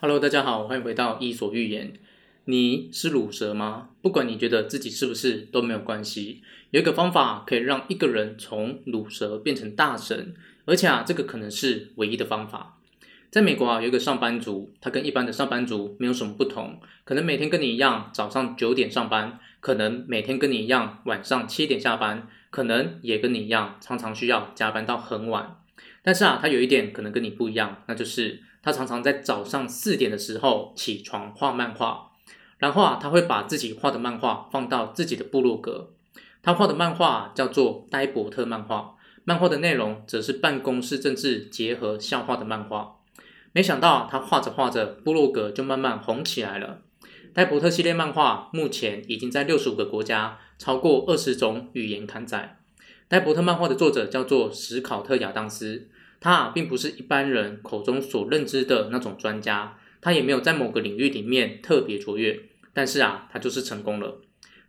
Hello，大家好，欢迎回到伊索寓言。你是乳蛇吗？不管你觉得自己是不是都没有关系。有一个方法可以让一个人从乳蛇变成大神，而且啊，这个可能是唯一的方法。在美国啊，有一个上班族，他跟一般的上班族没有什么不同，可能每天跟你一样早上九点上班，可能每天跟你一样晚上七点下班，可能也跟你一样常常需要加班到很晚。但是啊，他有一点可能跟你不一样，那就是他常常在早上四点的时候起床画漫画，然后啊，他会把自己画的漫画放到自己的部落格。他画的漫画叫做呆伯特漫画，漫画的内容则是办公室政治结合笑话的漫画。没想到他画着画着，部落格就慢慢红起来了。呆伯特系列漫画目前已经在六十五个国家，超过二十种语言刊载。呆伯特漫画的作者叫做史考特·亚当斯。他啊，并不是一般人口中所认知的那种专家，他也没有在某个领域里面特别卓越，但是啊，他就是成功了。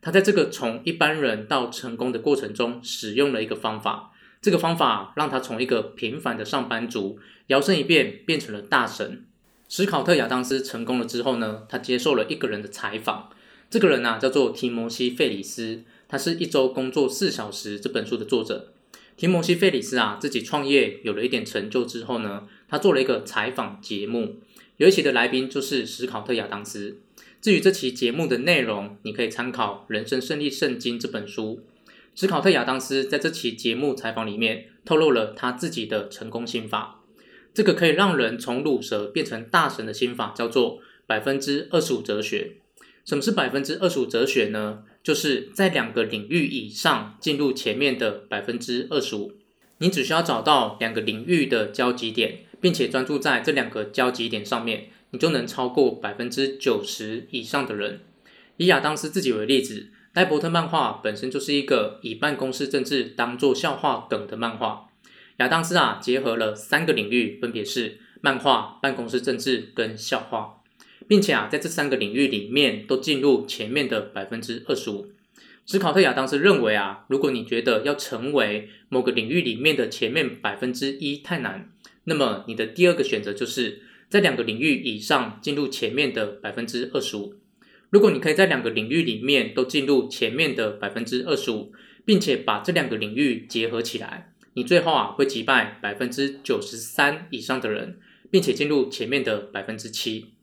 他在这个从一般人到成功的过程中，使用了一个方法，这个方法让他从一个平凡的上班族摇身一变变成了大神。史考特·亚当斯成功了之后呢，他接受了一个人的采访，这个人啊叫做提摩西·费里斯，他是一周工作四小时这本书的作者。提摩西·费里斯啊，自己创业有了一点成就之后呢，他做了一个采访节目，有一期的来宾就是史考特·亚当斯。至于这期节目的内容，你可以参考《人生胜利圣经》这本书。史考特·亚当斯在这期节目采访里面透露了他自己的成功心法，这个可以让人从鲁蛇变成大神的心法叫做百分之二十五哲学。什么是百分之二十五哲学呢？就是在两个领域以上进入前面的百分之二十五，你只需要找到两个领域的交集点，并且专注在这两个交集点上面，你就能超过百分之九十以上的人。以亚当斯自己为例子，呆伯特漫画本身就是一个以办公室政治当做笑话梗的漫画。亚当斯啊，结合了三个领域，分别是漫画、办公室政治跟笑话。并且啊，在这三个领域里面都进入前面的百分之二十五。史考特亚当斯认为啊，如果你觉得要成为某个领域里面的前面百分之一太难，那么你的第二个选择就是在两个领域以上进入前面的百分之二十五。如果你可以在两个领域里面都进入前面的百分之二十五，并且把这两个领域结合起来，你最后啊会击败百分之九十三以上的人，并且进入前面的百分之七。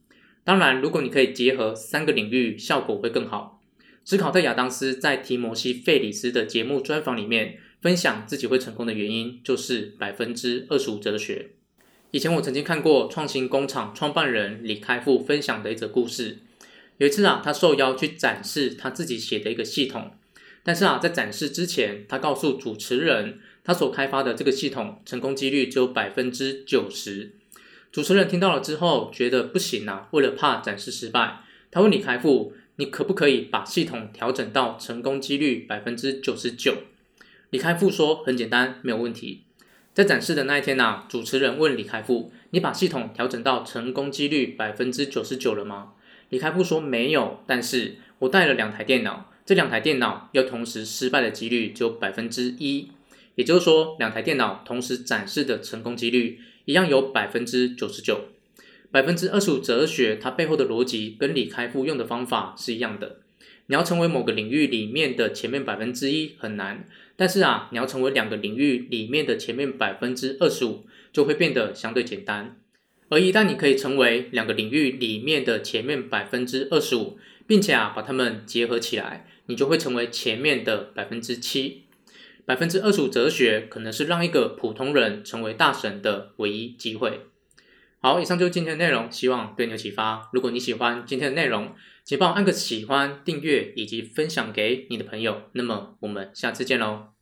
当然，如果你可以结合三个领域，效果会更好。史考特·亚当斯在提摩西·费里斯的节目专访里面分享自己会成功的原因，就是百分之二十五哲学。以前我曾经看过创新工厂创办人李开复分享的一则故事。有一次啊，他受邀去展示他自己写的一个系统，但是啊，在展示之前，他告诉主持人，他所开发的这个系统成功几率只有百分之九十。主持人听到了之后，觉得不行啊。为了怕展示失败，他问李开复：“你可不可以把系统调整到成功几率百分之九十九？”李开复说：“很简单，没有问题。”在展示的那一天呢，主持人问李开复：“你把系统调整到成功几率百分之九十九了吗？”李开复说：“没有，但是我带了两台电脑，这两台电脑要同时失败的几率只有百分之一，也就是说，两台电脑同时展示的成功几率。”一样有百分之九十九，百分之二十五哲学，它背后的逻辑跟李开复用的方法是一样的。你要成为某个领域里面的前面百分之一很难，但是啊，你要成为两个领域里面的前面百分之二十五就会变得相对简单。而一旦你可以成为两个领域里面的前面百分之二十五，并且啊把它们结合起来，你就会成为前面的百分之七。百分之二十五哲学可能是让一个普通人成为大神的唯一机会。好，以上就是今天的内容，希望对你有启发。如果你喜欢今天的内容，请帮我按个喜欢、订阅以及分享给你的朋友。那么我们下次见喽。